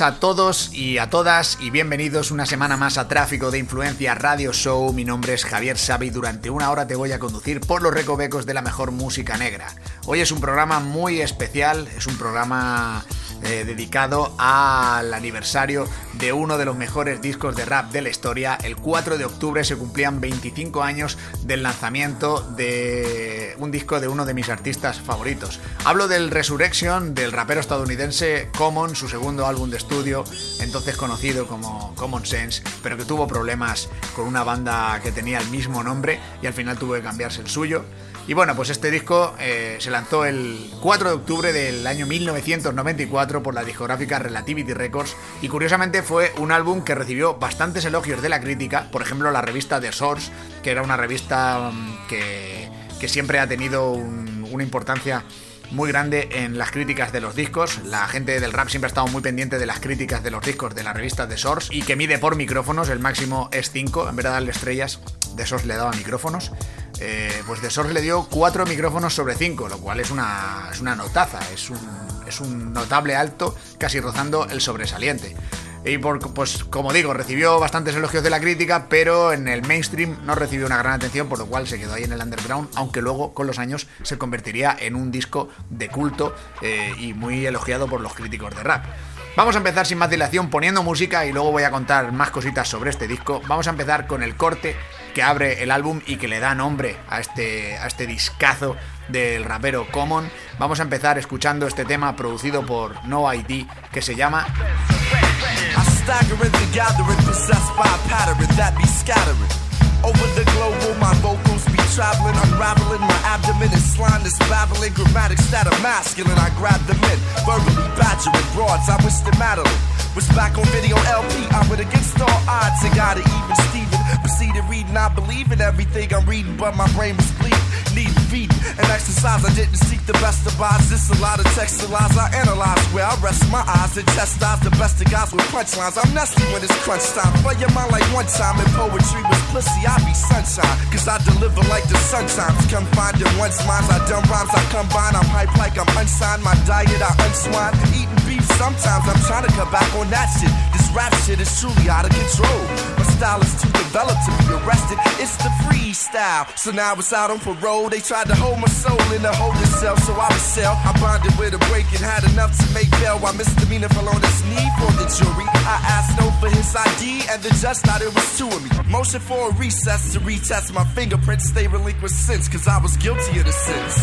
A todos y a todas y bienvenidos una semana más a Tráfico de Influencia Radio Show. Mi nombre es Javier Sabi y durante una hora te voy a conducir por los recovecos de la mejor música negra. Hoy es un programa muy especial, es un programa eh, dedicado al aniversario de uno de los mejores discos de rap de la historia. El 4 de octubre se cumplían 25 años del lanzamiento de un disco de uno de mis artistas favoritos. Hablo del Resurrection del rapero estadounidense Common, su segundo álbum de estudio, entonces conocido como Common Sense, pero que tuvo problemas con una banda que tenía el mismo nombre y al final tuvo que cambiarse el suyo. Y bueno, pues este disco eh, se lanzó el 4 de octubre del año 1994 por la discográfica Relativity Records y curiosamente fue un álbum que recibió bastantes elogios de la crítica, por ejemplo la revista The Source, que era una revista mm, que, siempre ha tenido una importancia muy grande en las críticas de los discos. La gente del rap siempre ha estado muy pendiente de las críticas de los discos de la revista The Source y que mide por micrófonos, el máximo es 5, en vez de darle estrellas, The Source le daba micrófonos. Eh, pues The Source le dio 4 micrófonos sobre 5, lo cual es una, es una notaza, es un, es un notable alto, casi rozando el sobresaliente. Y por, pues como digo, recibió bastantes elogios de la crítica, pero en el mainstream no recibió una gran atención, por lo cual se quedó ahí en el underground, aunque luego con los años se convertiría en un disco de culto eh, y muy elogiado por los críticos de rap. Vamos a empezar sin más dilación poniendo música y luego voy a contar más cositas sobre este disco. Vamos a empezar con el corte que abre el álbum y que le da nombre a este, a este discazo del rapero Common. Vamos a empezar escuchando este tema producido por No ID que se llama Over the global, my vocals be traveling, unraveling. My abdomen is slime that's babbling. Grammatics that are masculine. I grab them in, verbally badgering broads. I wish them Madeline was back on video LP. I went against all odds and got it even Steven. Proceeded reading, I believe in everything I'm reading, but my brain was bleeding need feeding and exercise. I didn't seek the best of odds. This a lot of text lies I analyze where I rest my eyes and chastise the best of guys with punchlines. I'm nasty when it's crunch time. Play your mind like one time in poetry was pussy. I be sunshine, cause I deliver like the sun times. Come find it once minds. I dumb rhymes, I combine. I'm hype like I'm unsigned. My diet, I unswine. Eating beef sometimes. I'm trying to cut back on that shit. This rap shit is truly out of control. My style is too developed to be arrested. It's the freestyle. So now it's out on parole. They tried to hold my soul in a hold itself, so I was sell. I bonded with a break and had enough to make bail while misdemeanor fell on his knee for the jury. I asked no for his ID, and the judge thought it was two of me. Motion for a recess to retest my fingerprints, They relinquished since, cause I was guilty of the sins.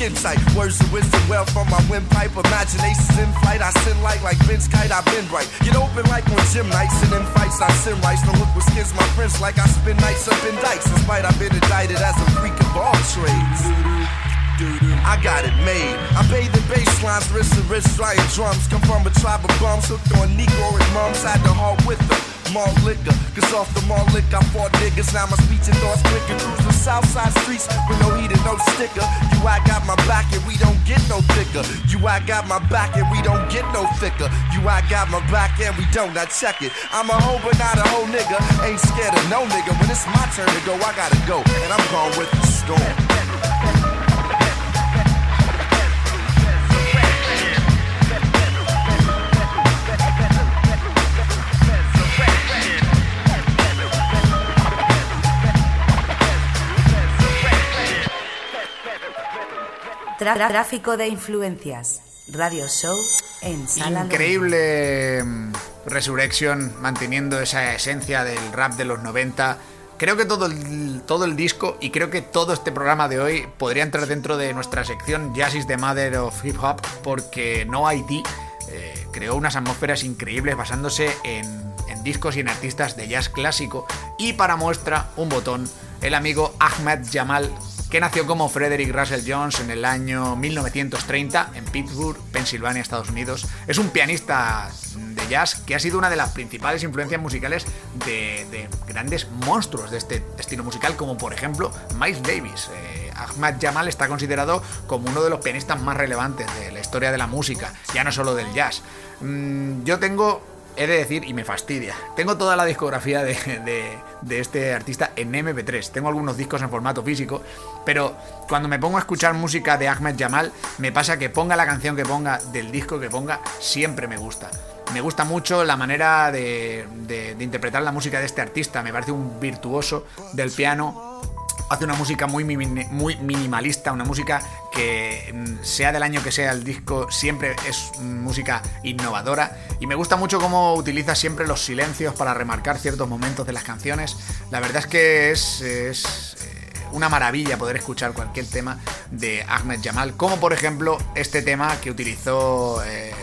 Skin tight. Words of wisdom, well from my windpipe. Imaginations in flight. I sin light like Vince Kite. I've been right. Get open like on gym nights and in fights. I sin rights. Don't look with skins my prince like I spin nights up in dikes. Despite I've been indicted as a freak of all trades. I got it made. I bathe in bass lines, wrist to wrist, flying drums. Come from a tribe of bums hooked on Negro and mums. Had the heart with them malt liquor. Cause off the malt liquor, I fought niggas. Now my speech and thoughts quicker. South side streets with no heat and no sticker. You, I got my back and we don't get no thicker. You, I got my back and we don't get no thicker. You, I got my back and we don't. Now check it. I'm a hoe, but not a hoe nigga. Ain't scared of no nigga. When it's my turn to go, I gotta go. And I'm going with the storm. Tráfico de influencias. Radio Show en Sala Increíble mm, Resurrection manteniendo esa esencia del rap de los 90. Creo que todo el, todo el disco y creo que todo este programa de hoy podría entrar dentro de nuestra sección Jazz is the Mother of Hip Hop porque No IT eh, creó unas atmósferas increíbles basándose en, en discos y en artistas de jazz clásico y para muestra un botón el amigo Ahmed Jamal que nació como Frederick Russell Jones en el año 1930 en Pittsburgh, Pensilvania, Estados Unidos. Es un pianista de jazz, que ha sido una de las principales influencias musicales de, grandes monstruos de este estilo musical, como por ejemplo Miles Davis. Eh, Ahmad Jamal está considerado como uno de los pianistas más relevantes de la historia de la música, ya no solo del jazz. Mm, yo tengo he de decir, y me fastidia, tengo toda la discografía de, este artista en MP3. Tengo algunos discos en formato físico, pero cuando me pongo a escuchar música de Ahmed Jamal, me pasa que ponga la canción que ponga, del disco que ponga, siempre me gusta. Me gusta mucho la manera de, de interpretar la música de este artista, me parece un virtuoso del piano hace una música muy, muy minimalista, una música que mm, sea del año que sea el disco, siempre es música innovadora y me gusta mucho cómo utiliza siempre los silencios para remarcar ciertos momentos de las canciones. La verdad es que es, eh, una maravilla poder escuchar cualquier tema de Ahmed Jamal, como por ejemplo este tema que utilizó eh,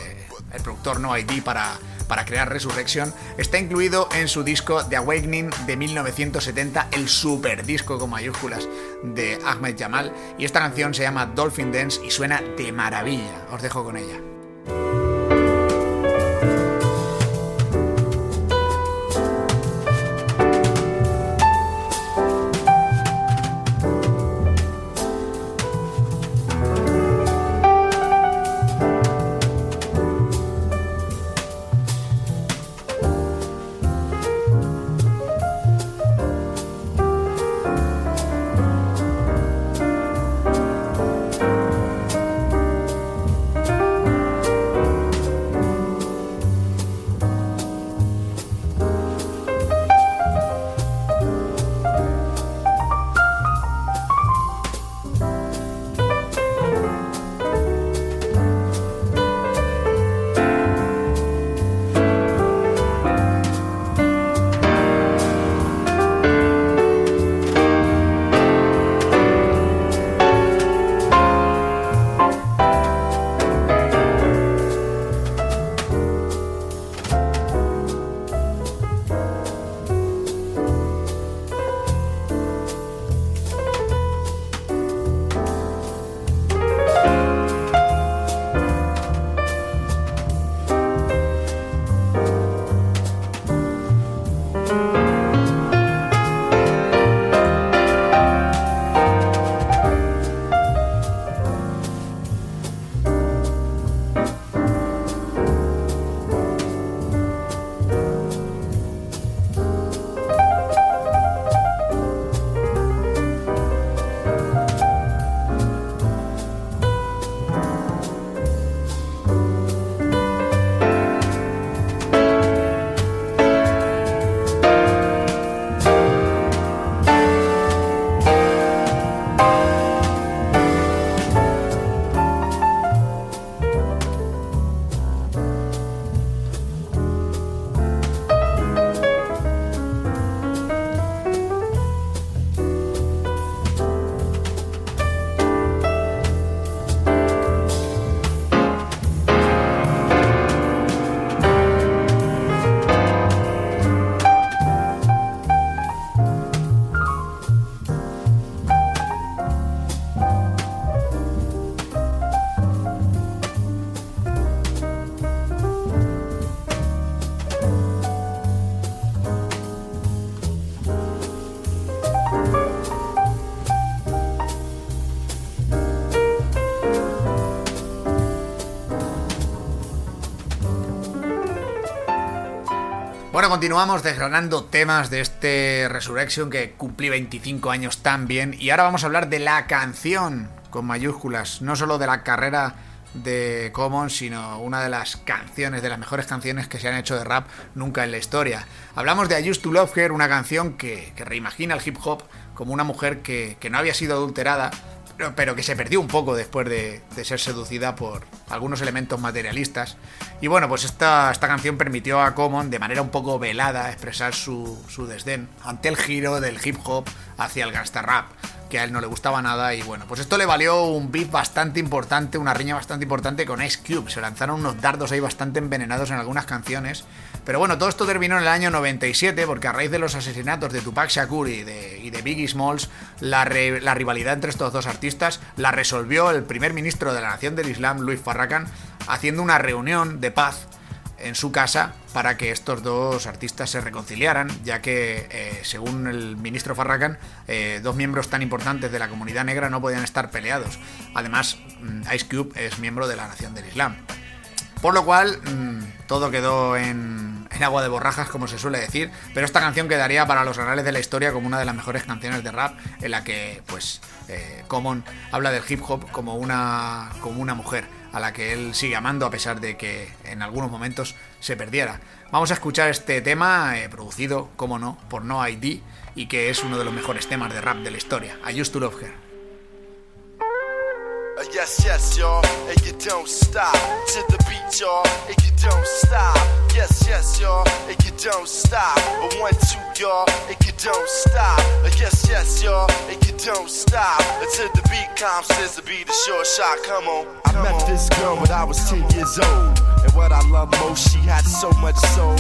el productor No ID para para crear Resurrection, está incluido en su disco The Awakening de 1970, el super disco con mayúsculas de Ahmed Jamal, y esta canción se llama Dolphin Dance y suena de maravilla. Os dejo con ella. Continuamos desgranando temas de este Resurrection que cumplí 25 años tan bien. Y ahora vamos a hablar de la canción con mayúsculas, no solo de la carrera de Common, sino una de las canciones, de las mejores canciones que se han hecho de rap nunca en la historia. Hablamos de I to Love Her, una canción que, reimagina el hip hop como una mujer que no había sido adulterada, pero que se perdió un poco después de, ser seducida por algunos elementos materialistas. Y bueno, pues esta, esta canción permitió a Common, de manera un poco velada, expresar su, su desdén ante el giro del hip hop hacia el gangsta rap que a él no le gustaba nada. Y bueno, pues esto le valió un beat bastante importante, una riña bastante importante con Ice Cube, se lanzaron unos dardos ahí bastante envenenados en algunas canciones, pero bueno, todo esto terminó en el año 97 porque a raíz de los asesinatos de Tupac Shakur y de, Biggie Smalls, la, la rivalidad entre estos dos artistas la resolvió el primer ministro de la Nación del Islam, Luis Farrakhan, haciendo una reunión de paz en su casa para que estos dos artistas se reconciliaran, ya que, eh, según el ministro Farrakhan, eh, dos miembros tan importantes de la comunidad negra no podían estar peleados. Además, mm, Ice Cube es miembro de la Nación del Islam. Por lo cual, mm, todo quedó en, agua de borrajas, como se suele decir, pero esta canción quedaría para los anales de la historia como una de las mejores canciones de rap, en la que, pues, eh, Common habla del hip hop como una, como una mujer a la que él sigue amando a pesar de que en algunos momentos se perdiera. Vamos a escuchar este tema, eh, producido, como no, por No ID, y que es uno de los mejores temas de rap de la historia, I Used to Love Her. Yes, yes, y'all, and you don't stop to the beat, y'all, and you don't stop. Yes, yes, y'all, and you don't stop. Uh, one, two, y'all, and you don't stop. Uh, yes, yes, y'all, and you don't stop until the beat comes. Says to be the short shot. Come on. I met on. this girl when I was 10 years old. And what I love most, she had so much soul.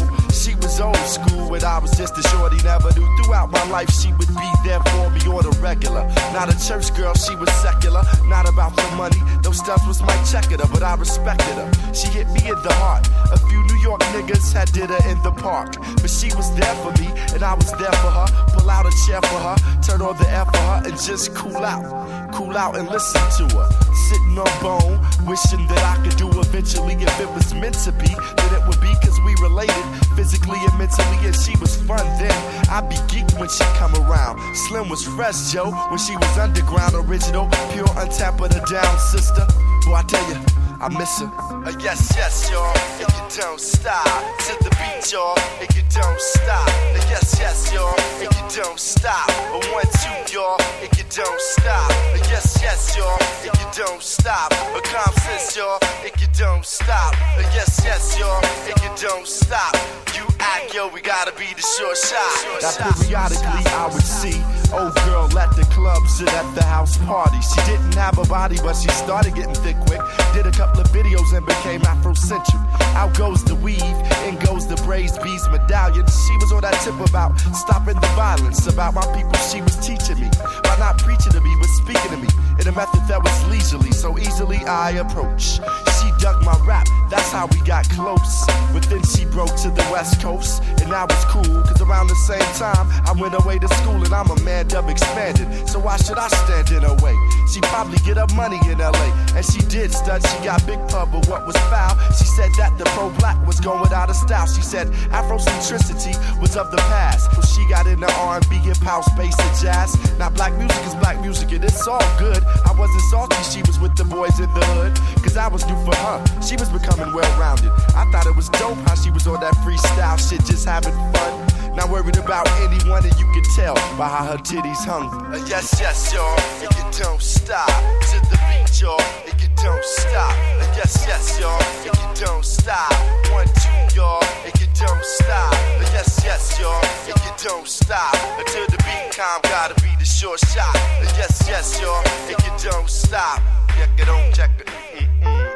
Was old school, but I was just a shorty, never knew. Throughout my life, she would be there for me on the regular. Not a church girl, she was secular. Not about the money, those stuff was my checker, but I respected her. She hit me in the heart. A few New York niggas had did her in the park. But she was there for me, and I was there for her. Pull out a chair for her, turn on the air for her, and just cool out. Cool out and listen to her. Sitting on bone, wishing that I could do eventually if it was meant to be. That it would be cause we related physically and mentally, and she was fun then. I'd be geeked when she come around. Slim was fresh, Joe, when she was underground, original, pure, untapped, but a down sister. Boy, I tell you, I miss her. Uh, yes, yes, y'all, and you don't stop. To the beat, y'all, and you don't stop. Uh, yes, yes, y'all, and you don't stop. Uh, one, two, y'all, and you don't stop. Uh, yes, yes, y'all, and you don't stop. Calm sense, y'all, and you don't stop. Uh, yes, yes, y'all, and you don't stop. You act, yo, we gotta be the short shot. Now, periodically, I would see old girl at the club, sit at the house party. She didn't have a body, but she started getting thick quick. Did a couple of videos and became Afrocentric. Out goes the weave, in goes the braids, bees, medallion. She was on that tip about stopping the violence, about my people. She was teaching me by not preaching to me, but speaking to me in a method that was leisurely, so easily I approach. She dug my rap, that's how we got close. But then she broke to the west coast, and it's cool, cause around the same time I went away to school, and I'm a man dub expanded. So why should I stand in her way? She probably get up money in LA, and she did stud. She got big pub, but what was foul? She said that the pro black was going out of style. She said Afrocentricity was of the past. So she got into R&B, hip house, space, and jazz. Now black music is black music, and it's all good. I wasn't salty, she was with the boys in the hood, cause I was new for her. She was becoming well rounded. I thought it was dope how she was on that freestyle shit, just having fun. Not worried about anyone, and you can tell by how her titties hung. Uh, yes, yes, y'all, and you don't stop to the beat, y'all, and you don't stop. Uh, yes, yes, y'all, and you don't stop. One, two, y'all, and you don't stop. Uh, yes, yes, y'all, and you don't stop until the beat calm. Gotta be the short shot. Uh, yes, yes, y'all, and you don't stop. Check it on, check it. Mm-mm.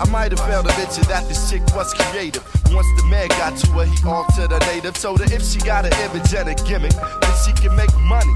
I might have failed to mention that this chick was creative. Once the man got to her, he altered her native. Told her if she got an image and a gimmick, then she can make money.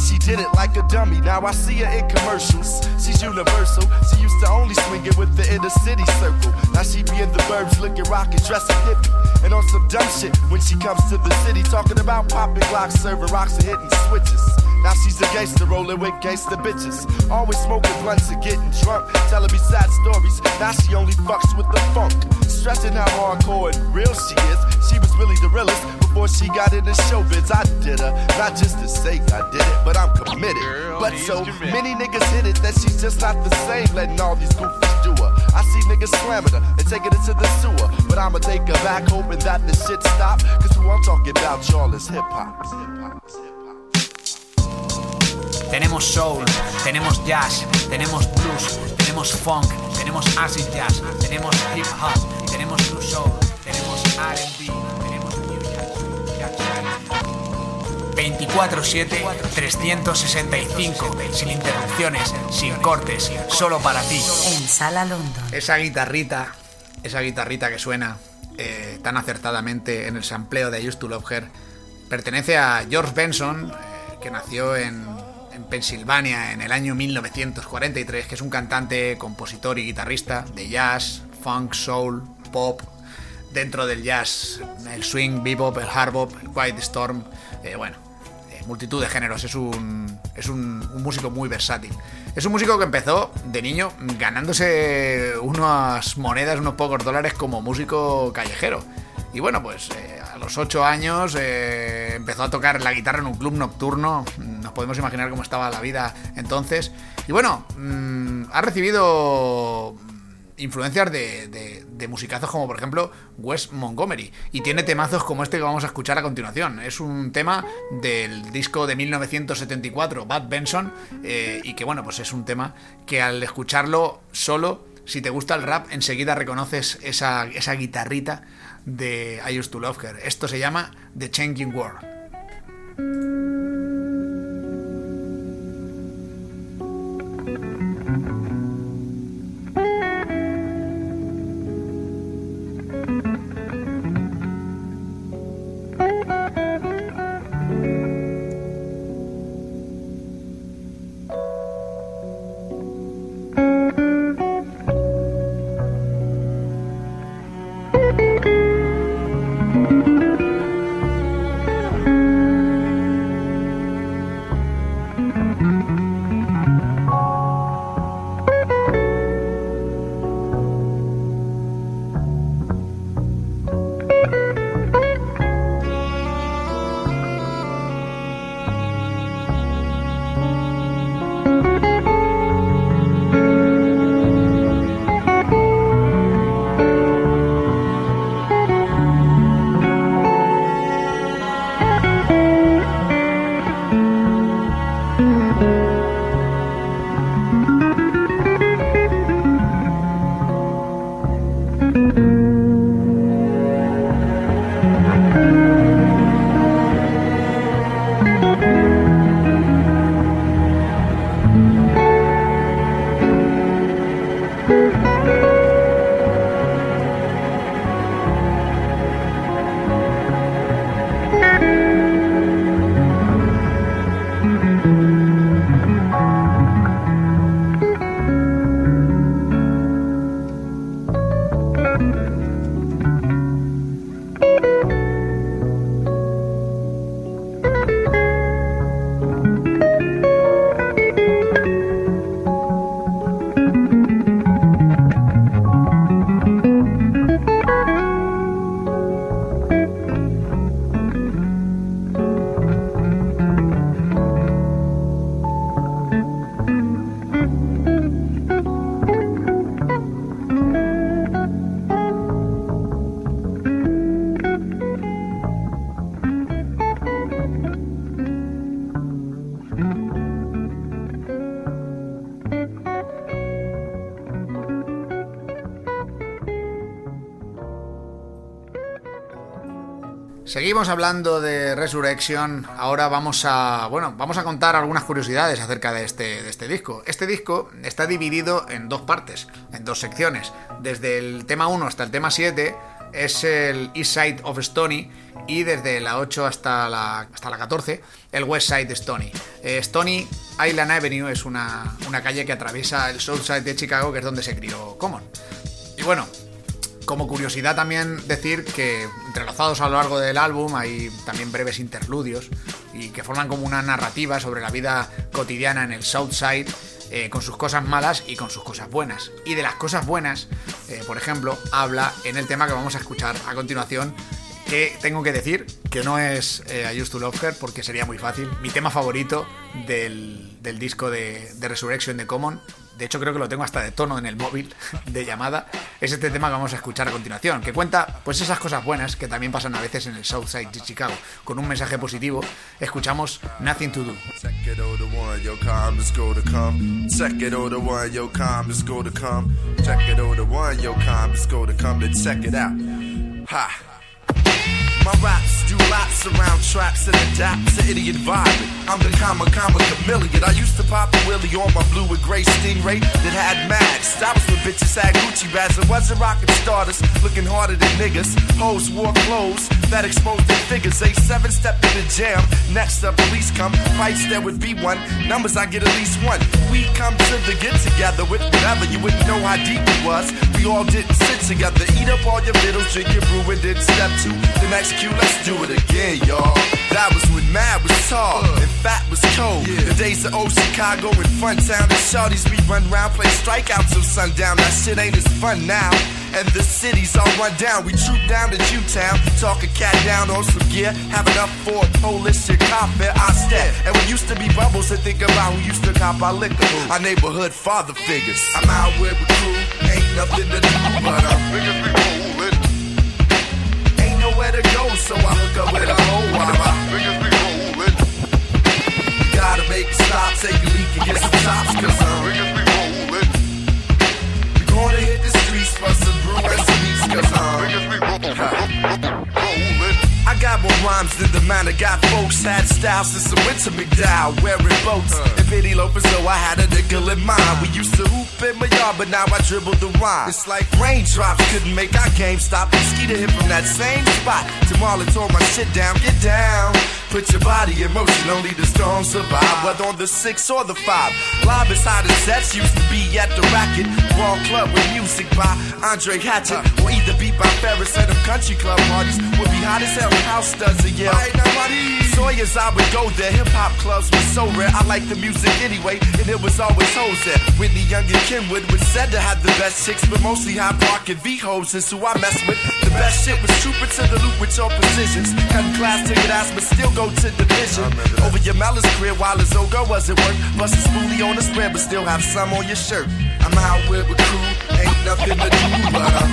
She did it like a dummy. Now I see her in commercials. She's universal. She used to only swing it with the inner city circle. Now she be in the burbs looking rockin', dressing hippie. And on some dumb shit when she comes to the city, talking about popping glocks, serving rocks, and hitting switches. Now she's a gangster rolling with gangster bitches. Always smoking blunts and getting drunk. Telling me sad stories. Now she only fucks with the funk. Stressing how hardcore and real she is. She was really the realest before she got into showbiz. I did her. Not just to say I did it, but I'm committed. but so many niggas hit it that she's just not the same. Letting all these goofies do her. I see niggas slamming her and taking it to the sewer. But I'ma take her back, hoping that the shit stop. Cause who I'm talking about, y'all, is hip hop. Tenemos soul, tenemos jazz, tenemos blues, tenemos funk, tenemos acid jazz, tenemos hip hop, tenemos blue soul, tenemos R&B, 24/7, 365, sin interrupciones, sin cortes, solo para ti. En Sala London. Esa guitarrita, esa guitarrita que suena eh, tan acertadamente en el sampleo de I Used to Love Her, pertenece a George Benson, eh, que nació en en Pensilvania en el año 1943, que es un cantante, compositor y guitarrista de jazz, funk, soul, pop, dentro del jazz, el swing, bebop, el hard bop, el quiet storm, eh, bueno, eh, multitud de géneros. Es, un, es un, músico muy versátil. Es un músico que empezó de niño ganándose unas monedas, unos pocos dólares como músico callejero. Y bueno, pues eh, a los 8 años empezó a tocar la guitarra en un club nocturno. Nos podemos imaginar cómo estaba la vida entonces. Y bueno, mm, ha recibido influencias de, de, musicazos como por ejemplo Wes Montgomery. Y tiene temazos como este que vamos a escuchar a continuación. Es un tema del disco de 1974, Bad Benson, eh, y que bueno, pues es un tema que al escucharlo solo, si te gusta el rap, enseguida reconoces esa, esa guitarrita de I Used to Love Her. Esto se llama The Changing World. Seguimos hablando de Resurrection. Ahora vamos a, bueno, vamos a contar algunas curiosidades acerca de este, de este disco. Este disco está dividido en dos partes, en dos secciones. Desde el tema 1 hasta el tema 7 es el East Side of Stony y desde la 8 hasta la, hasta la 14 el West Side de Stony. Eh, Stony Island Avenue es una, una calle que atraviesa el South Side de Chicago, que es donde se crió Common. Y bueno, como curiosidad también decir que entrelazados a lo largo del álbum hay también breves interludios y que forman como una narrativa sobre la vida cotidiana en el Southside eh, con sus cosas malas y con sus cosas buenas. Y de las cosas buenas, eh, por ejemplo, habla en el tema que vamos a escuchar a continuación, que tengo que decir que no es eh, I Used to Love Her porque sería muy fácil. Mi tema favorito del, disco de, de Resurrection de Common de hecho creo que lo tengo hasta de tono en el móvil de llamada, es este tema que vamos a escuchar a continuación, que cuenta pues esas cosas buenas que también pasan a veces en el Southside de Chicago. Con un mensaje positivo, escuchamos Nothing to Do. My raps do laps around tracks and adapt to idiot environment. I'm the comma, comma, chameleon. I used to pop a willy on my blue and gray stingray that had mags. I was with bitches had Gucci bags and wasn't rocking starters, looking harder than niggas. Hoes wore clothes that exposed their figures. They seven step in the jam. Next up, police come, fights there would be one. Numbers I get at least one. We come to the get together with whatever. You wouldn't know how deep it was. We all didn't sit together. Eat up all your middles, drink your brew, and then step two. The next cue, let's do it again, y'all. That was when Mad was tall and fat was cold. The days of old Chicago and Funtown and Shorties, we run round, play strikeouts till sundown. That shit ain't as fun now. And the city's all run down. We troop down to Jewtown, talk a cat down on some gear. Have enough for a Polish and coffee. I step. And we used to be bubbles and think about who used to cop our liquor. Our neighborhood father figures. I'm out with a crew, ain't nothing to do, but uh, I'm figures be rolling. Ain't nowhere to go, so I hook up with a be rolling. Gotta make a stop, take a leak and get some tops, cause I'm More rhymes than the man that got folks had styles since the winter McDowell wearing boats and penny loafers, so I had a nickel in mind. We used to hoop in my yard, but now I dribble the rhyme. It's like raindrops couldn't make our game stop. Skeeter hit from that same spot. Tomorrow tore my shit down, get down. Put your body in motion, only the strong survive. Whether on the six or the five. Live as hot as sets used to be at the racket. Wrong club with music by Andre Hatchett. Or either beat by Ferris at them country club parties. Would be hot as hell, house does it, yeah. Sawyer's, I would go there. Hip hop clubs were so rare. I like the music anyway, and it was always hoes there. Whitney Young and Kenwood was said to have the best chicks, but mostly High and V hoes and who I mess with. The best shit was trooper to the loop with your precisions. Cutting class to get ass, but still go to division. Over your malice career while his old girl was at work. Bust a spoolie on the spread, but still have some on your shirt. I'm out with a crew, ain't nothing to do, but I'm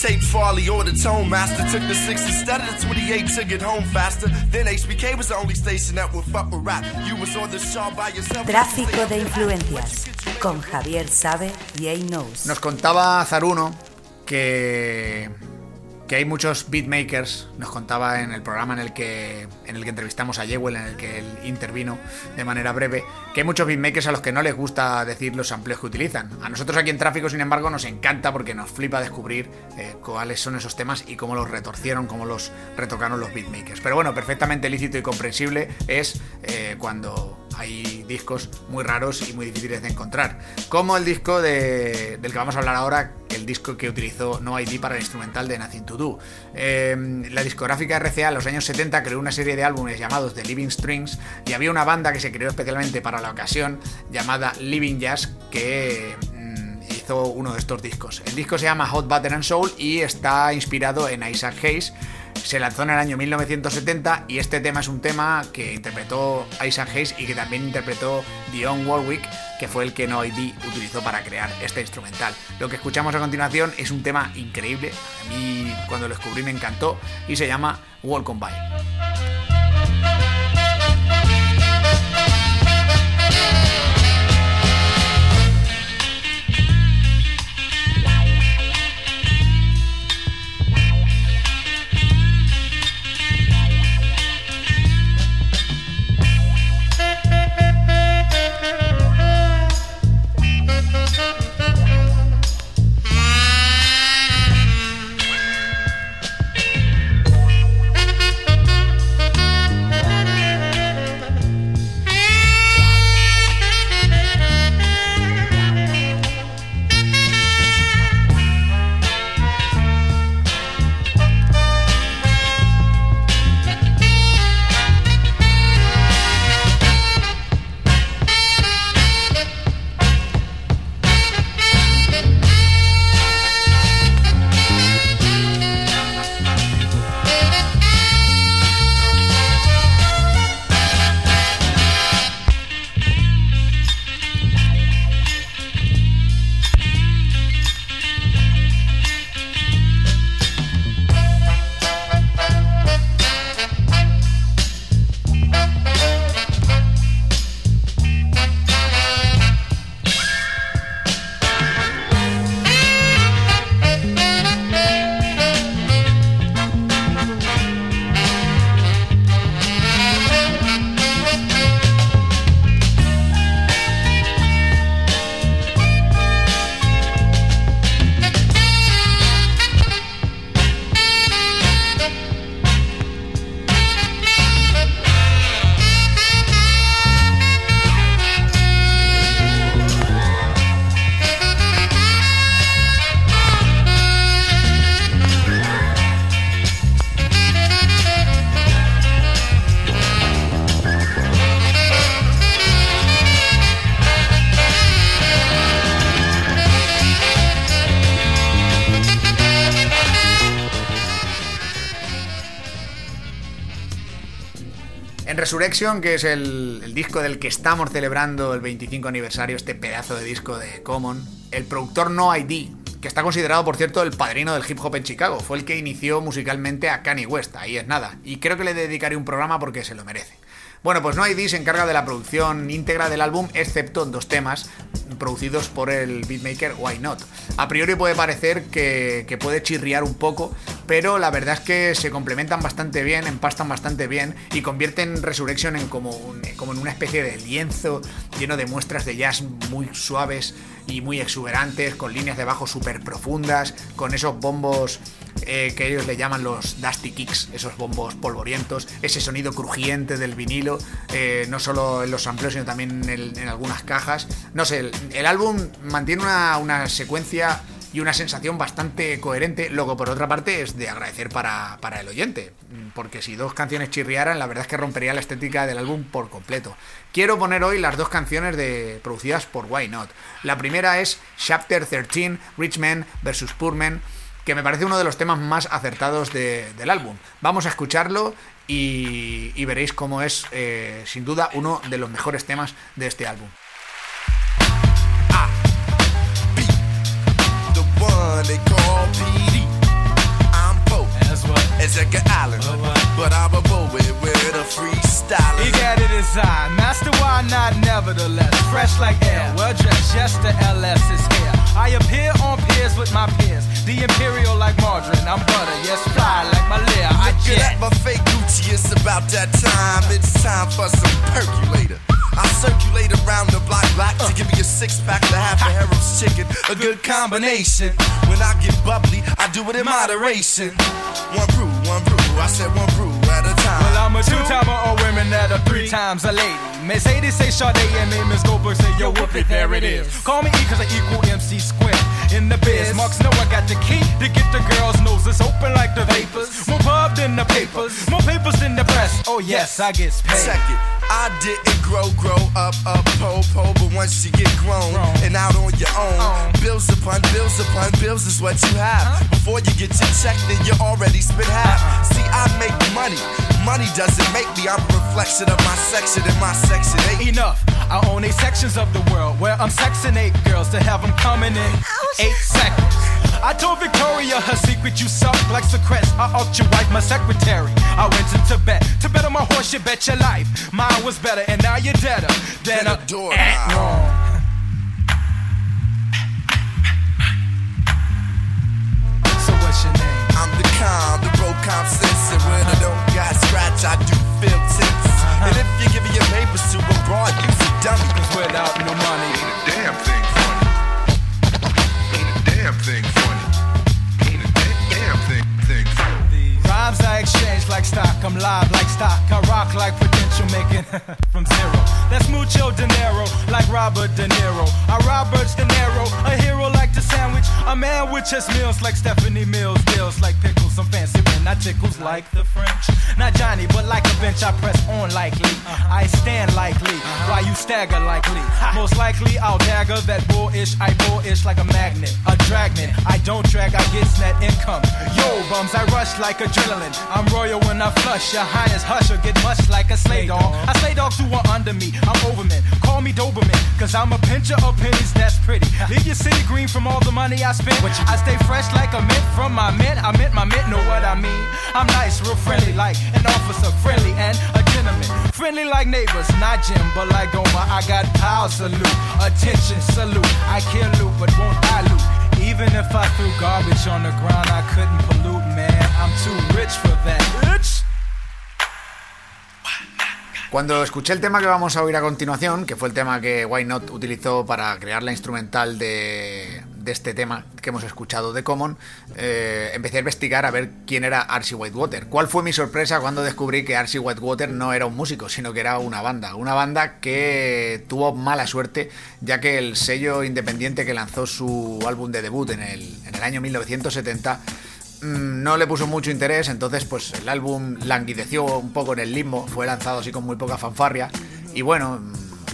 taped Farley or the Tone Master. Took the 6 instead of the 28 to get home faster. Then HBK was the only station that would fuck with rap. You was on the show by yourself. Tráfico de influencias con Javier Sabe y A Knows. Nos contaba Zaruno que, que hay muchos beatmakers, nos contaba en el programa en el que, en el que entrevistamos a Jewel, en el que él intervino de manera breve, que hay muchos beatmakers a los que no les gusta decir los sampleos que utilizan. A nosotros aquí en Tráfico, sin embargo, nos encanta porque nos flipa descubrir eh, cuáles son esos temas y cómo los retorcieron, cómo los retocaron los beatmakers. Pero bueno, perfectamente lícito y comprensible es eh, cuando hay discos muy raros y muy difíciles de encontrar. Como el disco de- del que vamos a hablar ahora, el disco que utilizó No ID para el instrumental de Nothing to Do. Eh, la discográfica RCA en los años 70 creó una serie de álbumes llamados The Living Strings y había una banda que se creó especialmente para la ocasión llamada Living Jazz que mm, hizo uno de estos discos. El disco se llama Hot Butter and Soul y está inspirado en Isaac Hayes. Se lanzó en el año 1970 y este tema es un tema que interpretó Isaac Hayes y que también interpretó Dion Warwick, que fue el que No ID utilizó para crear este instrumental. Lo que escuchamos a continuación es un tema increíble, a mí cuando lo descubrí me encantó y se llama Walk On By. Resurrection, que es el, disco del que estamos celebrando el 25 aniversario, este pedazo de disco de Common, el productor No ID, que está considerado, por cierto, el padrino del hip hop en Chicago, fue el que inició musicalmente a Kanye West, ahí es nada, y creo que le dedicaré un programa porque se lo merece. Bueno, pues No ID se encarga de la producción íntegra del álbum, excepto en dos temas producidos por el beatmaker Why Not. A priori puede parecer que, puede chirriar un poco, pero la verdad es que se complementan bastante bien, empastan bastante bien y convierten Resurrection en como, como en una especie de lienzo lleno de muestras de jazz muy suaves y muy exuberantes, con líneas de bajo súper profundas, con esos bombos eh, que ellos le llaman los Dusty Kicks, esos bombos polvorientos, ese sonido crujiente del vinilo, eh, no solo en los sampleos, sino también en, algunas cajas. No sé, el, álbum mantiene una, una, secuencia y una sensación bastante coherente, luego por otra parte es de agradecer para, para el oyente, porque si dos canciones chirriaran, la verdad es que rompería la estética del álbum por completo. Quiero poner hoy las dos canciones de, producidas por Why Not. La primera es Chapter 13, Rich Men vs. Poor Men, que me parece uno de los temas más acertados de, del álbum. Vamos a escucharlo y, y veréis cómo es, eh, sin duda, uno de los mejores temas de este álbum. they call PD. I'm Pope. That's what. Ezekiel Island. But I'm a poet with a freestyle. He got it inside. Master, why not? Nevertheless. Fresh like air. Well dressed. Yes, the LS is here. I appear on peers with my peers. The Imperial like margarine. I'm butter. Yes, fly like my lair. I get about that time. It's time for some percolator. I circulate around the block block to give me a six pack of half a Harold's chicken, a good combination. When I get bubbly, I do it in moderation. One brew, one brew, I said one brew at a time. Well, I'm a two-timer of women that are three times a lady. Miss Mercedes say Sade and me, Miss Goldberg say yo whoop it, there it is. Call me E cause I equal MC square in the biz. Marks know I got the key to get the girls' noses open like the vapors. More pub than the papers, more papers than the press. Oh yes, I get paid. It. I didn't grow, grow up, up, po, po, but once you get grown and out on your own, bills upon bills upon bills is what you have. Before you get your check, then you already spent half. See, I make money. Money doesn't make me. I'm a reflection of my section and my section eight. Enough. I own eight sections of the world where I'm sexing eight girls to have them coming in oh, eight seconds. I told Victoria her secret, you suck like Socrates. I ought your wife, my secretary. I went to Tibet to bet on my horse, you bet your life. Mine was better, and now you're deader than a door. So what's your name? I'm the calm, the broke calm sense, and when I don't got scratch, I do feel tense. Uh-huh. And if you give me your papers to a broad, you's a dummy. Cause without no money, ain't a damn thing Rhymes I exchange like stock, I'm live like stock. I rock like potential making from zero. That's mucho dinero, like Robert De Niro. I Robert De Niro, a hero like the sandwich. A man with chest meals like Stephanie Mills. Deals like pickles, I'm fancy when I tickles like the French. Not Johnny, but like a bench I press on likely. I stand likely, while you stagger likely. Most likely I'll dagger that bullish, I bullish like a magnet, a dragnet. I don't drag, I get net income. Yo, bums, I rush like adrenaline. I'm royal when I flush. Your highness hush or get much like a slay dog. I slay dogs who are under me. I'm overman. Call me Doberman, cause I'm a pincher of pennies that's pretty. Leave your city green from all the money I spent. I stay fresh like a mint from my mint. I mint my mint, know what I mean. I'm nice, real friendly, like an officer, friendly and a gentleman. Friendly like neighbors, not Jim, but like Omar. I got power salute, attention salute. I can loot, Cuando escuché el tema que vamos a oír a continuación, que fue el tema que Why Not utilizó para crear la instrumental de, este tema que hemos escuchado de Common, eh, empecé a investigar a ver quién era Archie Whitewater. ¿Cuál fue mi sorpresa cuando descubrí que Archie Whitewater no era un músico, sino que era una banda? Una banda que tuvo mala suerte, ya que el sello independiente que lanzó su álbum de debut en el, en el año 1970 no le puso mucho interés, entonces pues el álbum languideció un poco en el limbo, fue lanzado así con muy poca fanfarria y bueno,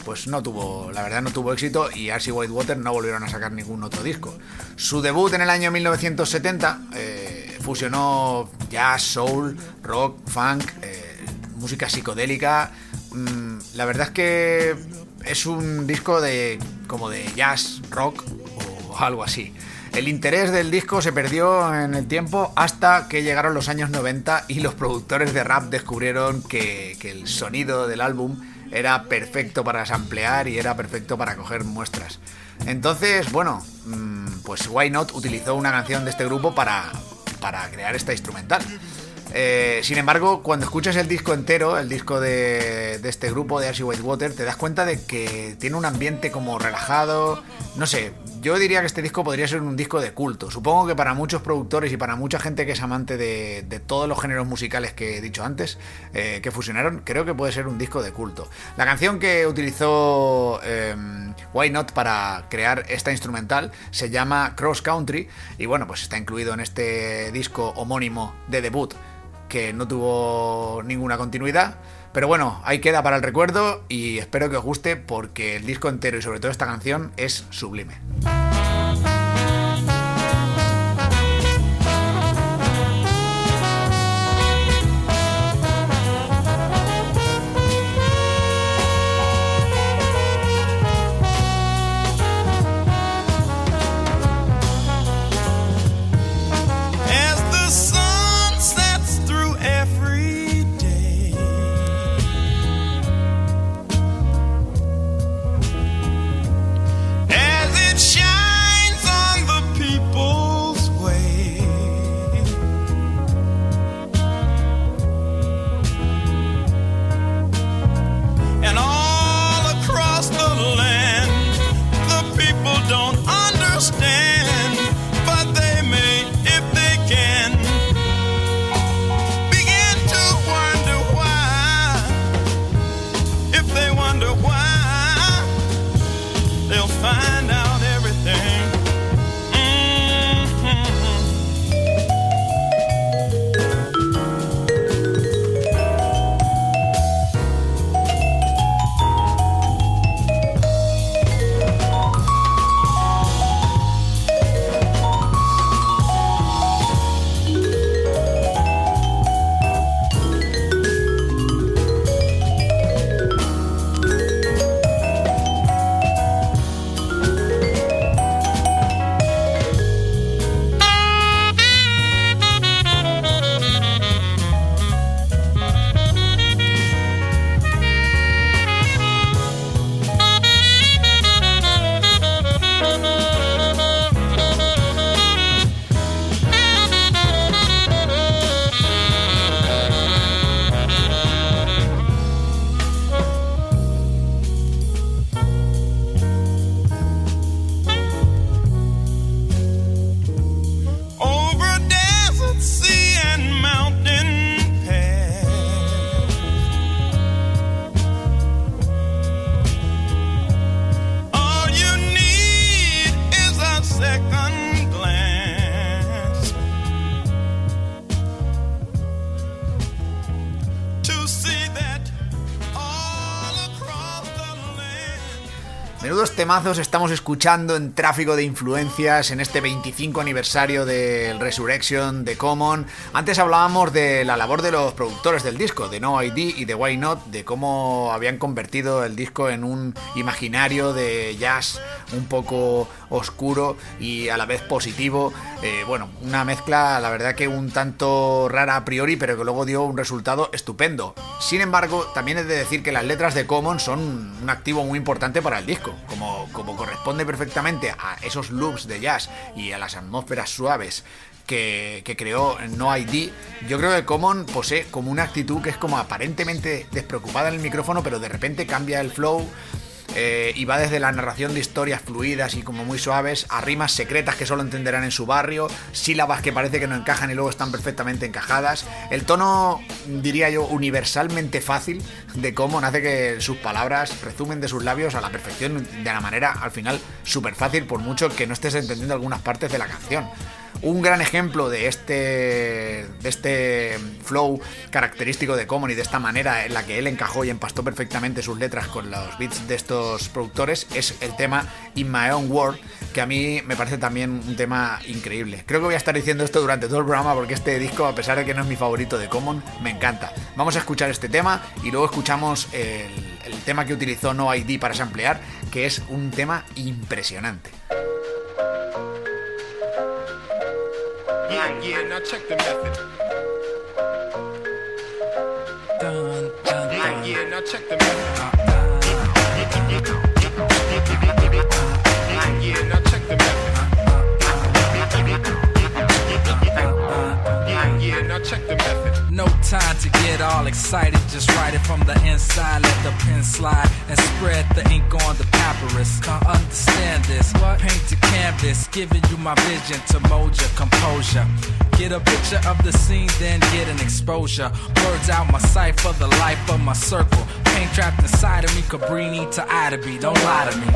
pues no tuvo, la verdad no tuvo éxito y Archie Whitewater no volvieron a sacar ningún otro disco. Su debut en el año 1970 eh, fusionó jazz, soul, rock, funk, eh, música psicodélica. Mm, la verdad es que es un disco de como de jazz, rock o algo así. El interés del disco se perdió en el tiempo hasta que llegaron los años 90 y los productores de rap descubrieron que, que el sonido del álbum era perfecto para samplear y era perfecto para coger muestras. Entonces, bueno, mm, pues Why Not utilizó una canción de este grupo para, para crear esta instrumental. Eh, sin embargo, cuando escuchas el disco entero, el disco de, este grupo de Ashy Whitewater, te das cuenta de que tiene un ambiente como relajado. No sé, yo diría que este disco podría ser un disco de culto. Supongo que para muchos productores y para mucha gente que es amante de, todos los géneros musicales que he dicho antes, eh, que fusionaron, creo que puede ser un disco de culto. La canción que utilizó eh, Why Not para crear esta instrumental se llama Cross Country y bueno, pues está incluido en este disco homónimo de debut que no tuvo ninguna continuidad. Pero bueno, ahí queda para el recuerdo y espero que os guste porque el disco entero y sobre todo esta canción es sublime. Estamos escuchando en Tráfico de Influencias en este 25 aniversario del Resurrection de Common. Antes hablábamos de la labor de los productores del disco, de No ID y de Why Not, de cómo habían convertido el disco en un imaginario de jazz un poco oscuro y a la vez positivo. Eh, bueno, una mezcla, la verdad que un tanto rara a priori, pero que luego dio un resultado estupendo. Sin embargo, también es de decir que las letras de Common son un activo muy importante para el disco, como, como corresponde perfectamente a esos loops de jazz y a las atmósferas suaves que, que, creó No ID, yo creo que Common posee como una actitud que es como aparentemente despreocupada en el micrófono, pero de repente cambia el flow. Eh, y va desde la narración de historias fluidas y como muy suaves a rimas secretas que solo entenderán en su barrio, sílabas que parece que no encajan y luego están perfectamente encajadas. El tono, diría yo, universalmente fácil de cómo hace que sus palabras resumen de sus labios a la perfección de la manera al final súper fácil por mucho que no estés entendiendo algunas partes de la canción. Un gran ejemplo de este, de este flow característico de Common y de esta manera en la que él encajó y empastó perfectamente sus letras con los beats de estos productores es el tema In My Own World que a mí me parece también un tema increíble. Creo que voy a estar diciendo esto durante todo el programa porque este disco, a pesar de que no es mi favorito de Common, me encanta. Vamos a escuchar este tema y luego escuchamos el, tema que utilizó No ID para samplear, que es un tema impresionante. Yeah, yeah, now check the method. Yeah, yeah, now check the method. No time to get all excited, just write it from the inside. Let the pen slide and spread the ink on the papyrus. Can't understand this. Paint the canvas, giving you my vision to mold your composure. Get a picture of the scene, then get an exposure. Words out my sight for the life of my circle. Paint trapped inside of me, Cabrini to Ida Don't lie to me.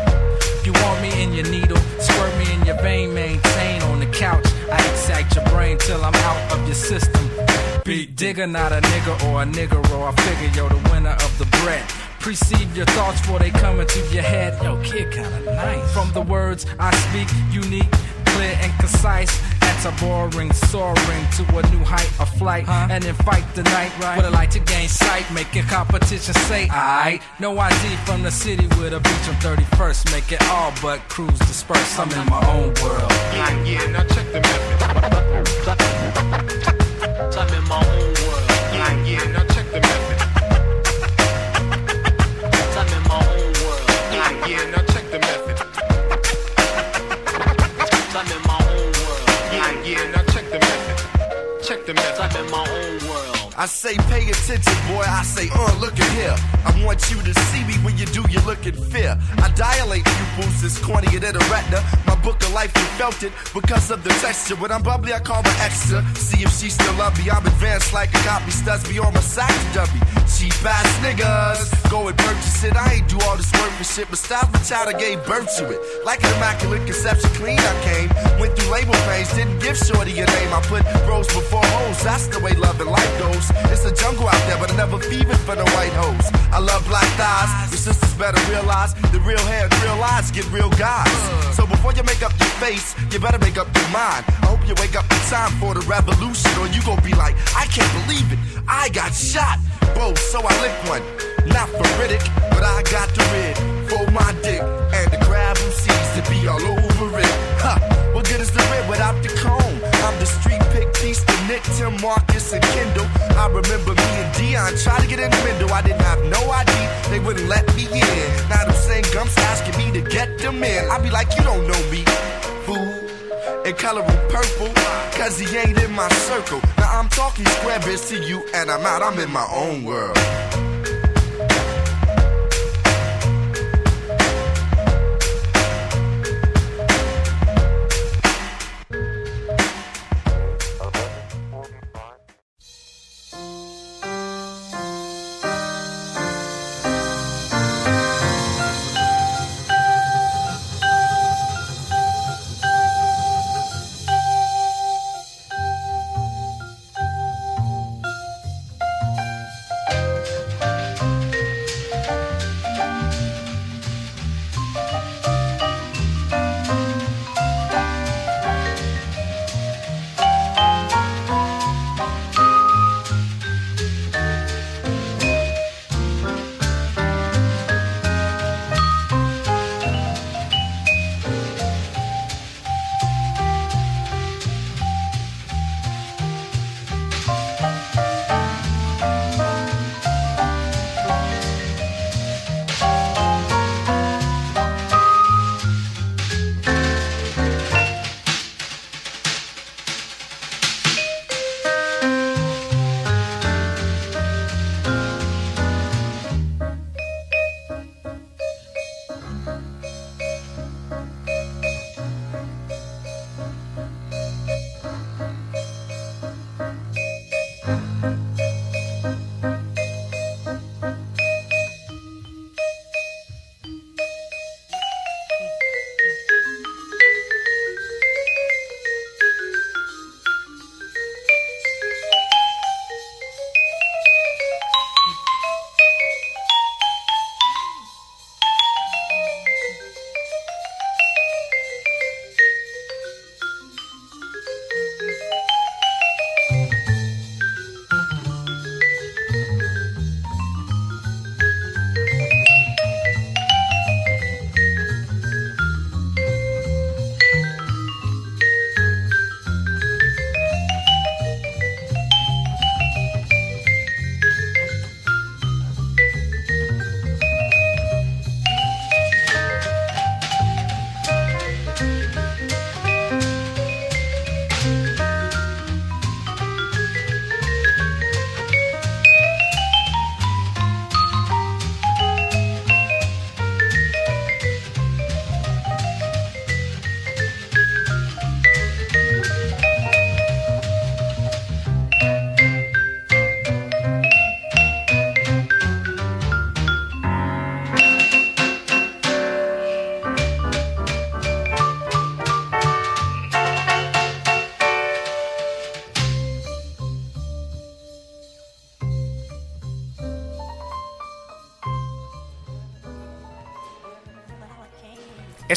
If you want me in your needle, squirt me in your vein, maintain on the couch. I excite your brain till I'm out of your system. Beat digger, not a nigga or a nigger, or I figure you're the winner of the bread. Precede your thoughts before they come into your head. Yo, kid, kinda nice. From the words I speak, unique, clear and concise. That's a boring, soaring to a new height of flight, and then fight the night right. With a light to gain sight, making competition say, I no ID from the city with a beach on 31st. Make it all but cruise disperse. I'm in my own world. Yeah, yeah, now check the method. I'm in my own world. Yeah, yeah, I say pay attention, boy. I say, uh, look at here. I want you to see me when you do, you look in fear. I dilate pupils, it's cornier than a retina. My book of life, you felt it because of the texture. When I'm bubbly, I call her extra. See if she still love me. I'm advanced like a copy studs be on my side dummy. Cheap ass niggas, go and purchase it. I ain't do all this work for shit, but stop the child I gave birth to it. Like an immaculate conception, clean I came. Went through label pains, didn't give shorty your name. I put rose before hoes. That's the way love and life goes. It's a jungle out there, but I never fevered for the white hoes. I love black thighs. Your sisters better realize the real hair and real eyes get real guys. So before you make up your face, you better make up your mind. I hope you wake up in time for the revolution, or you gon' be like, I can't believe it. I got shot. Both, so I licked one. Not for Riddick, but I got the rid for my dick. And the crab who sees to be all over it. Ha! What good is the rib without the comb? I'm the street Nick, Tim, Marcus, and Kendall. I remember me and Dion tried to get in the window. I didn't have no ID, they wouldn't let me in. Now them same gumps asking me to get them in. I be like, you don't know me, fool. And color purple, cause he ain't in my circle. Now I'm talking square bits to you, and I'm out, I'm in my own world.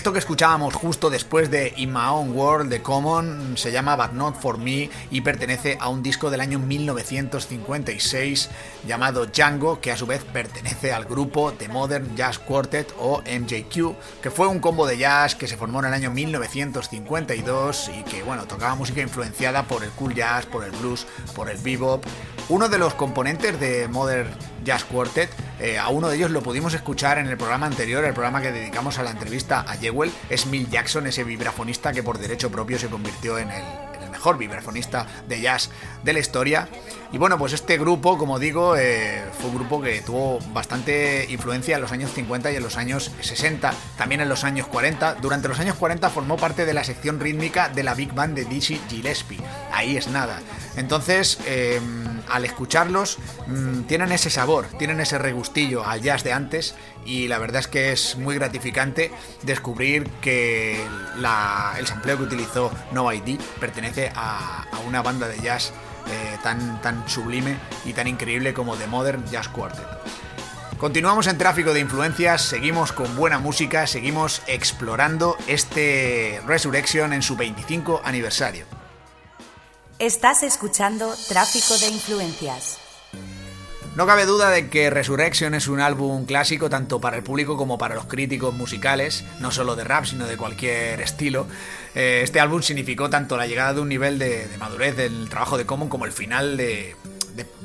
Esto que escuchábamos justo después de In My Own World de Common se llama But Not For Me y pertenece a un disco del año 1956 llamado Django, que a su vez pertenece al grupo The Modern Jazz Quartet o MJQ, que fue un combo de jazz que se formó en el año 1952 y que bueno, tocaba música influenciada por el cool jazz, por el blues, por el bebop. Uno de los componentes de Modern Jazz Quartet, eh, a uno de ellos lo pudimos escuchar en el programa anterior, el programa que dedicamos a la entrevista a Jewel, es Mill Jackson, ese vibrafonista que por derecho propio se convirtió en el, mejor vibrafonista de jazz de la historia. Y bueno, pues este grupo, como digo, eh, fue un grupo que tuvo bastante influencia en los años 50 y en los años 60, también en los años 40. Durante los años 40 formó parte de la sección rítmica de la Big Band de Dizzy Gillespie. Ahí es nada. Entonces, eh, al escucharlos, mmm, tienen ese sabor, tienen ese regustillo al jazz de antes y la verdad es que es muy gratificante descubrir que el sampleo que utilizó No ID pertenece a, a una banda de jazz eh, tan, tan sublime y tan increíble como The Modern Jazz Quartet. Continuamos en tráfico de influencias, seguimos con buena música, seguimos explorando este Resurrection en su 25 aniversario. Estás escuchando Tráfico de Influencias. No cabe duda de que Resurrection es un álbum clásico tanto para el público como para los críticos musicales, no solo de rap, sino de cualquier estilo. Eh, este álbum significó tanto la llegada de un nivel de, de madurez del trabajo de Common como el final de,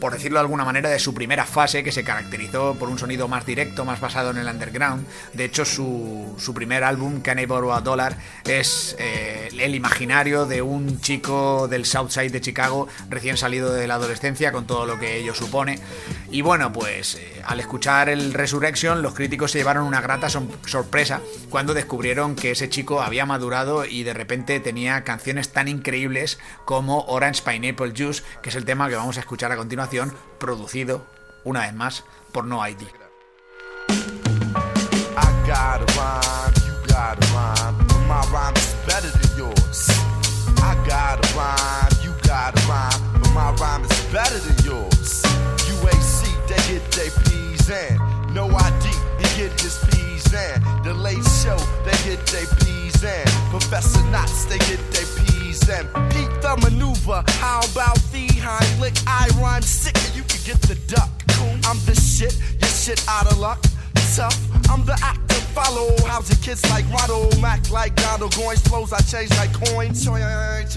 por decirlo de alguna manera, de su primera fase, que se caracterizó por un sonido más directo, más basado en el underground. De hecho, su, su primer álbum, Can I Borrow a Dollar, es eh, el imaginario de un chico del Southside de Chicago, recién salido de la adolescencia, con todo lo que ello supone. Y bueno, pues eh, al escuchar el Resurrection, los críticos se llevaron una grata sorpresa cuando descubrieron que ese chico había madurado y de repente tenía canciones tan increíbles como Orange Pineapple Juice, que es el tema que vamos a escuchar a continuación, producido una vez más por No ID. No ID, he get his peas in. The show, they get their peas in. Professor they get their in. Peep the maneuver, how about Heimlich? I rhyme sick and you can get the duck. I'm the shit, your shit out of luck. Tough, I'm the act actor. Follow housing kids like Ronald Mac, like Donald Goins. Flows I change like coins. I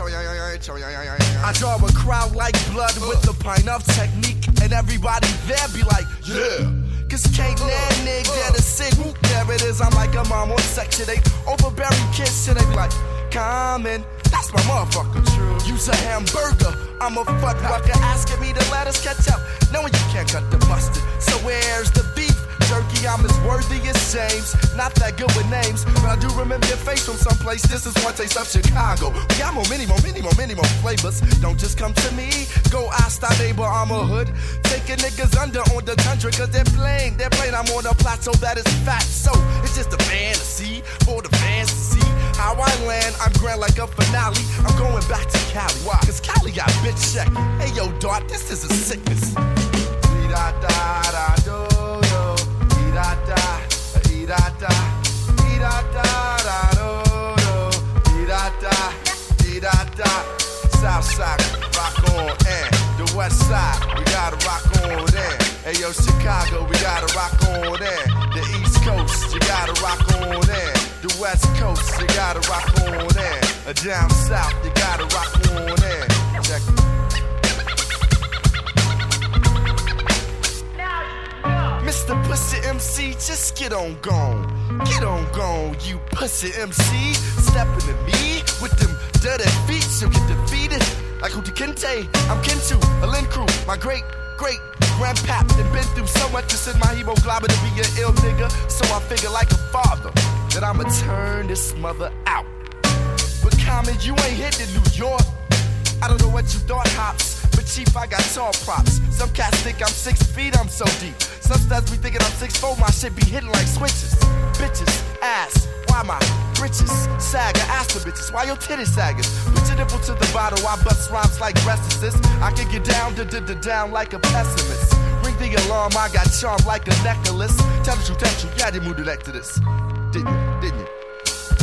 draw a crowd like blood with the pine of technique, and everybody there be like, yeah. Cause can't that nigga to sick. there it is. I'm like a mom on section 8, overbearing kids, and they be like, coming. That's my motherfucker. True. Use a hamburger. I'm a fucker asking me to let us catch up, knowing you can't cut the mustard. So where's the beef? Jerky, I'm as worthy as James. Not that good with names, but I do remember your face from someplace. This is one taste of Chicago. We got more, many more, many more, many more flavors. Don't just come to me. Go ask thy neighbor, I'm a hood. Taking niggas under on the tundra, cause they're playing. They're playing, I'm on a plateau that is fat. So it's just a fantasy for the fans to see. How I land, I'm grand like a finale. I'm going back to Cali. Why? Cause Cali got bitch check. Hey yo, Dart, this is a sickness. Da da da do. Da da da da. Da da da. Da da da da. South side, rock on in. The west side, we gotta rock on in. Hey yo, Chicago, we gotta rock on in. The east coast, you gotta rock on in. The west coast, you gotta rock on in. Uh, down south, you gotta rock on in. Check Mr. Pussy MC, just get on gone. Get on gone, you pussy MC. Stepping to me with them dirty feet, you'll get defeated. Like Hootie Kente, I'm Kintu, a Lin crew, my great, great grandpap. And been through so much, just in my hemoglobin to be an ill nigga. So I figure like a father that I'ma turn this mother out. But Common, you ain't hit in New York. I don't know what you thought, Hops. But Chief, I got tall props. Some cats think I'm six feet, I'm so deep. Some studs be thinking I'm six four, my shit be hitting like switches. Bitches, ass, why my britches sagging? Ask the bitches, why your titties sagging? Put your nipple to the bottle, I bust rhymes like restlessness. I can get down, da da da down like a pessimist. Ring the alarm, I got charm like a necklace. Tell the truth, tell the truth, yeah, I didn't move to this didn't, didn't you?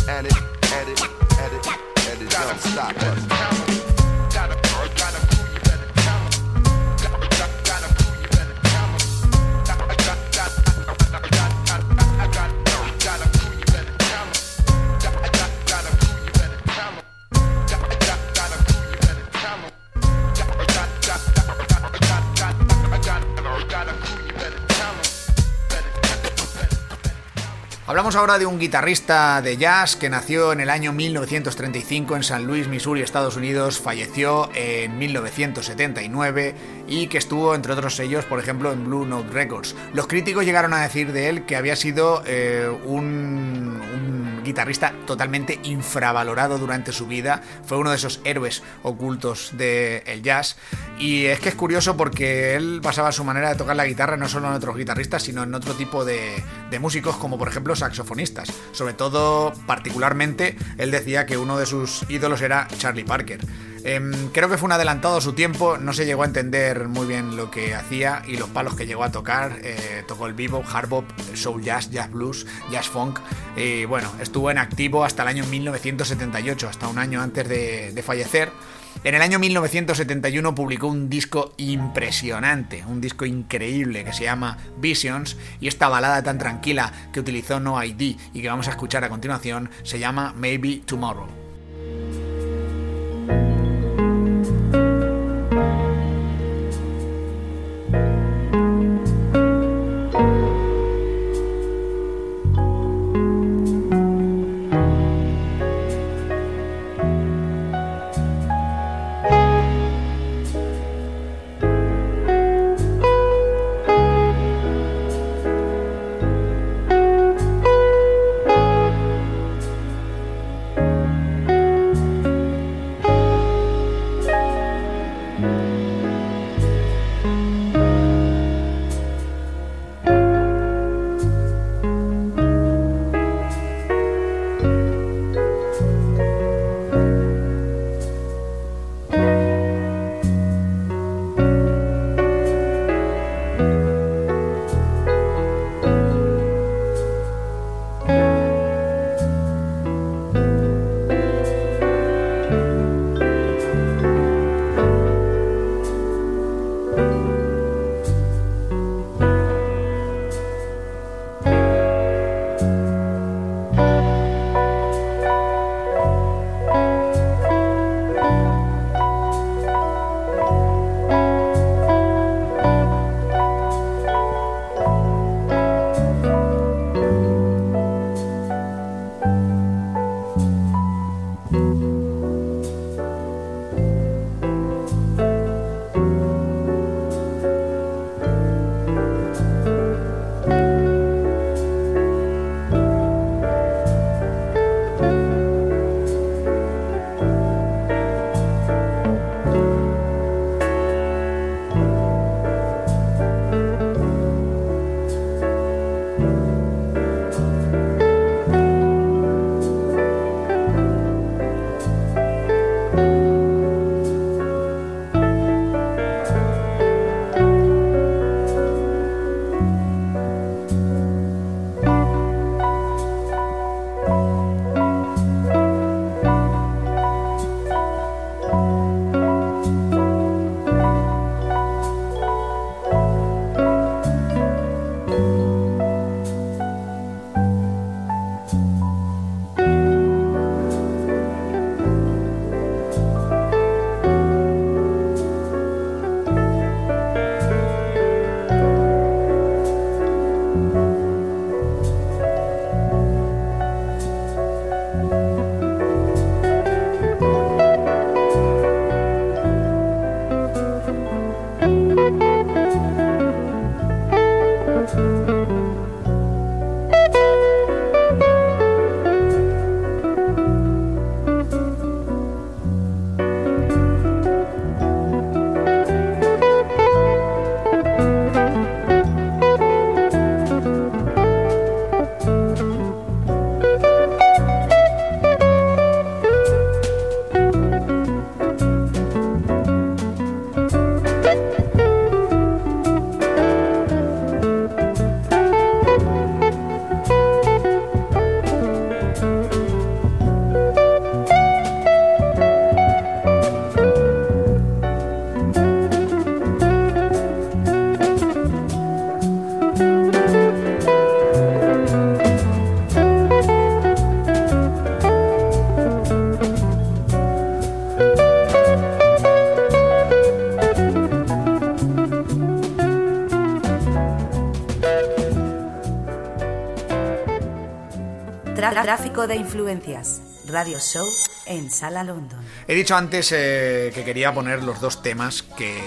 And it, and it, and it, and it don't stop us. Hablamos ahora de un guitarrista de jazz que nació en el año 1935 en San Luis, Missouri, Estados Unidos, falleció en 1979 y que estuvo, entre otros sellos, por ejemplo, en Blue Note Records. Los críticos llegaron a decir de él que había sido eh, un, un guitarrista totalmente infravalorado durante su vida, fue uno de esos héroes ocultos del jazz y es que es curioso porque él basaba su manera de tocar la guitarra no solo en otros guitarristas, sino en otro tipo de, de músicos como por ejemplo saxofonistas. Sobre todo, particularmente, él decía que uno de sus ídolos era Charlie Parker. Eh, creo que fue un adelantado a su tiempo, no se llegó a entender muy bien lo que hacía y los palos que llegó a tocar. Eh, tocó el bebop, hard bop, soul jazz, jazz blues, jazz funk. Y bueno, estuvo en activo hasta el año 1978, hasta un año antes de, de fallecer. En el año 1971 publicó un disco impresionante, un disco increíble que se llama Visions y esta balada tan tranquila que utilizó No ID y que vamos a escuchar a continuación se llama Maybe Tomorrow. Tráfico de influencias. Radio Show en Sala London. He dicho antes eh, que quería poner los dos temas que,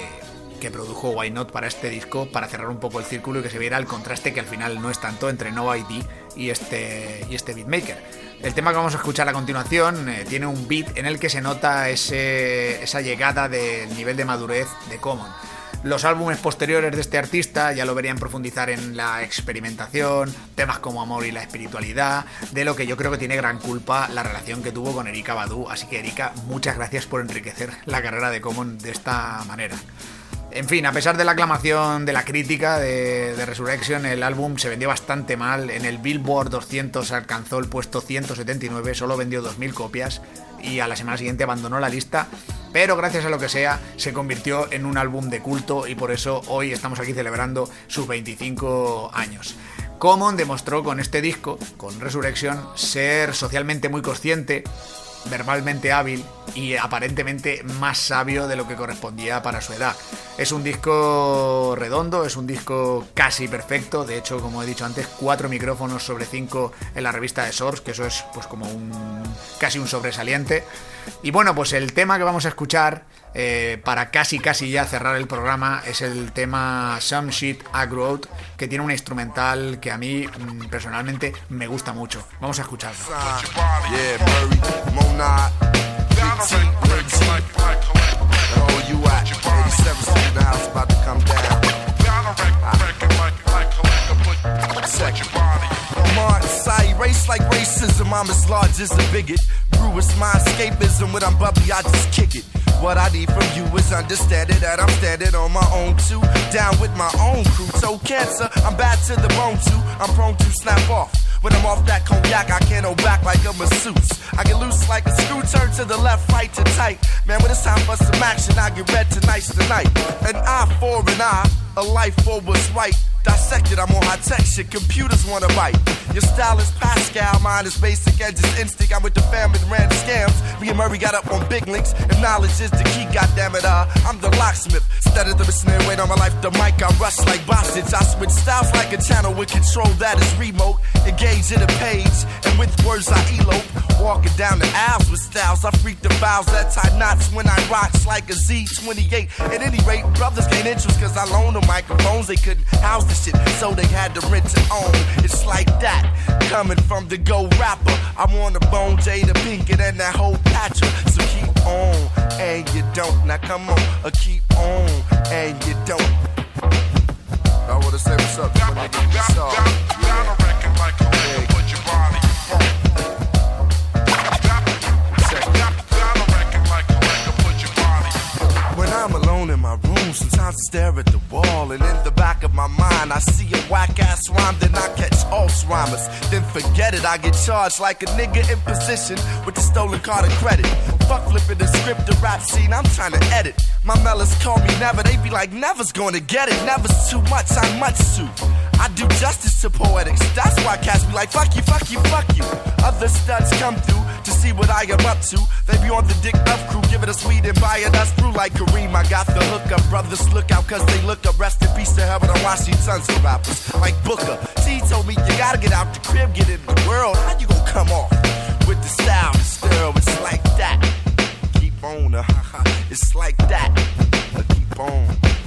que produjo Why Not para este disco para cerrar un poco el círculo y que se viera el contraste que al final no es tanto entre No ID y este, y este beatmaker. El tema que vamos a escuchar a continuación eh, tiene un beat en el que se nota ese, esa llegada del nivel de madurez de Common. Los álbumes posteriores de este artista ya lo verían profundizar en la experimentación, temas como amor y la espiritualidad, de lo que yo creo que tiene gran culpa la relación que tuvo con Erika Badu. Así que Erika, muchas gracias por enriquecer la carrera de Common de esta manera. En fin, a pesar de la aclamación de la crítica de, Resurrection, el álbum se vendió bastante mal. En el Billboard 200 alcanzó el puesto 179, solo vendió 2.000 copias y a la semana siguiente abandonó la lista. Pero gracias a lo que sea, se convirtió en un álbum de culto y por eso hoy estamos aquí celebrando sus 25 años. Common demostró con este disco, con Resurrection, ser socialmente muy consciente, verbalmente hábil y aparentemente más sabio de lo que correspondía para su edad. Es un disco redondo, es un disco casi perfecto, de hecho, como he dicho antes, cuatro micrófonos sobre cinco en la revista de Source, que eso es pues como un casi un sobresaliente. Y bueno, pues el tema que vamos a escuchar eh, para casi casi ya cerrar el programa es el tema Some Shit Aggro que tiene una instrumental que a mí mm, personalmente me gusta mucho. Vamos a escucharlo. Yeah, Murray, Monad, Big T, Big T. You at 87 Street in the house about to come down. Second. Martin Sai, race like racism, I'm as large as a bigot. Brew is my escapism, when I'm bubbly, I just kick it. What I need from you is understanding that I'm standing on my own too. Down with my own crew. So cancer, I'm bad to the bone too. I'm prone to snap off. When I'm off that cognac, I can't hold back like a masseuse. I get loose like a screw, turn to the left, right to tight. Man, when it's time for some action, I get red tonight's tonight. An eye for an eye, a life for what's right. Dissected, I'm on high tech shit, computers wanna bite. Your style is Pascal, mine is basic and just instinct. I'm with the fam and ran scams. Me and Murray got up on big links, and knowledge is the key, goddammit. Uh, I'm the locksmith. Instead of the listening, wait on my life, the mic, I rush like Bostage. I switch styles like a channel with control that is remote. Engage in a page, and with words I elope. Walking down the aisles with styles, I freak the vows that tie knots when I rocks like a Z28. At any rate, brothers gain interest cause I loan them microphones. They couldn't house so they had to rent it on. It's like that, coming from the go rapper. I'm on the bone, Jada Pinkett, and that whole patcher. So keep on, and you don't. Now come on, uh, keep on, and you don't. I wanna say what's up nigga room, sometimes I stare at the wall, and in the back of my mind, I see a whack ass rhyme, then I catch Alzheimer's. Then forget it, I get charged like a nigga in position with the stolen card of credit. Fuck flipping the script, the rap scene, I'm trying to edit. My mellas call me never, they be like, never's gonna get it, never's too much, I'm much too. I do justice to poetics, that's why cats be like, fuck you, fuck you, fuck you. Other studs come through to see what I am up to. They be on the dick up crew, giving us weed and buying us through like Kareem. I got the hookup, brothers look out cause they look up. Rest in peace to heaven, I'm watching tons of rappers like Booker. T told me you gotta get out the crib, get in the world. How you gonna come off with the style, stir? It's like that. Keep on, uh, it's like that. Keep on.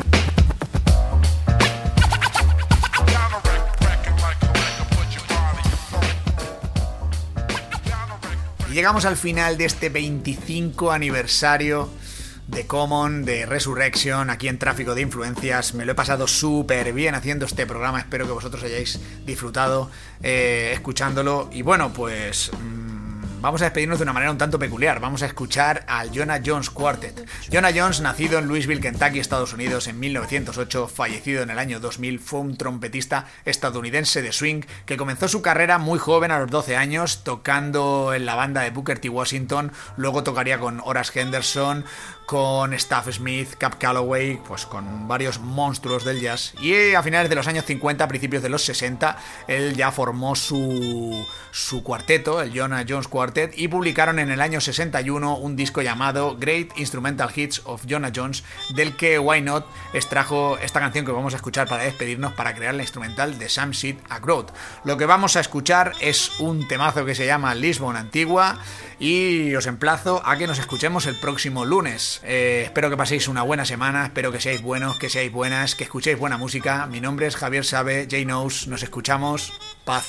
Llegamos al final de este 25 aniversario de Common, de Resurrection, aquí en Tráfico de Influencias. Me lo he pasado súper bien haciendo este programa, espero que vosotros hayáis disfrutado eh, escuchándolo. Y bueno, pues... Mmm, vamos a despedirnos de una manera un tanto peculiar. Vamos a escuchar al Jonah Jones Quartet. Jonah Jones, nacido en Louisville, Kentucky, Estados Unidos en 1908, fallecido en el año 2000, fue un trompetista estadounidense de swing que comenzó su carrera muy joven, a los 12 años, tocando en la banda de Booker T. Washington. Luego tocaría con Horace Henderson, con Staff Smith, Cap Calloway, pues con varios monstruos del jazz. Y a finales de los años 50, a principios de los 60, él ya formó su, cuarteto, el Jonah Jones Quartet y publicaron en el año 61 un disco llamado Great Instrumental Hits of Jonah Jones, del que Why Not extrajo esta canción que vamos a escuchar para despedirnos para crear la instrumental de Sam Seed a. Lo que vamos a escuchar es un temazo que se llama Lisbon Antigua y os emplazo a que nos escuchemos el próximo lunes. Eh, espero que paséis una buena semana, espero que seáis buenos, que seáis buenas, que escuchéis buena música. Mi nombre es Javier Sabe, J Knows, nos escuchamos. Paz.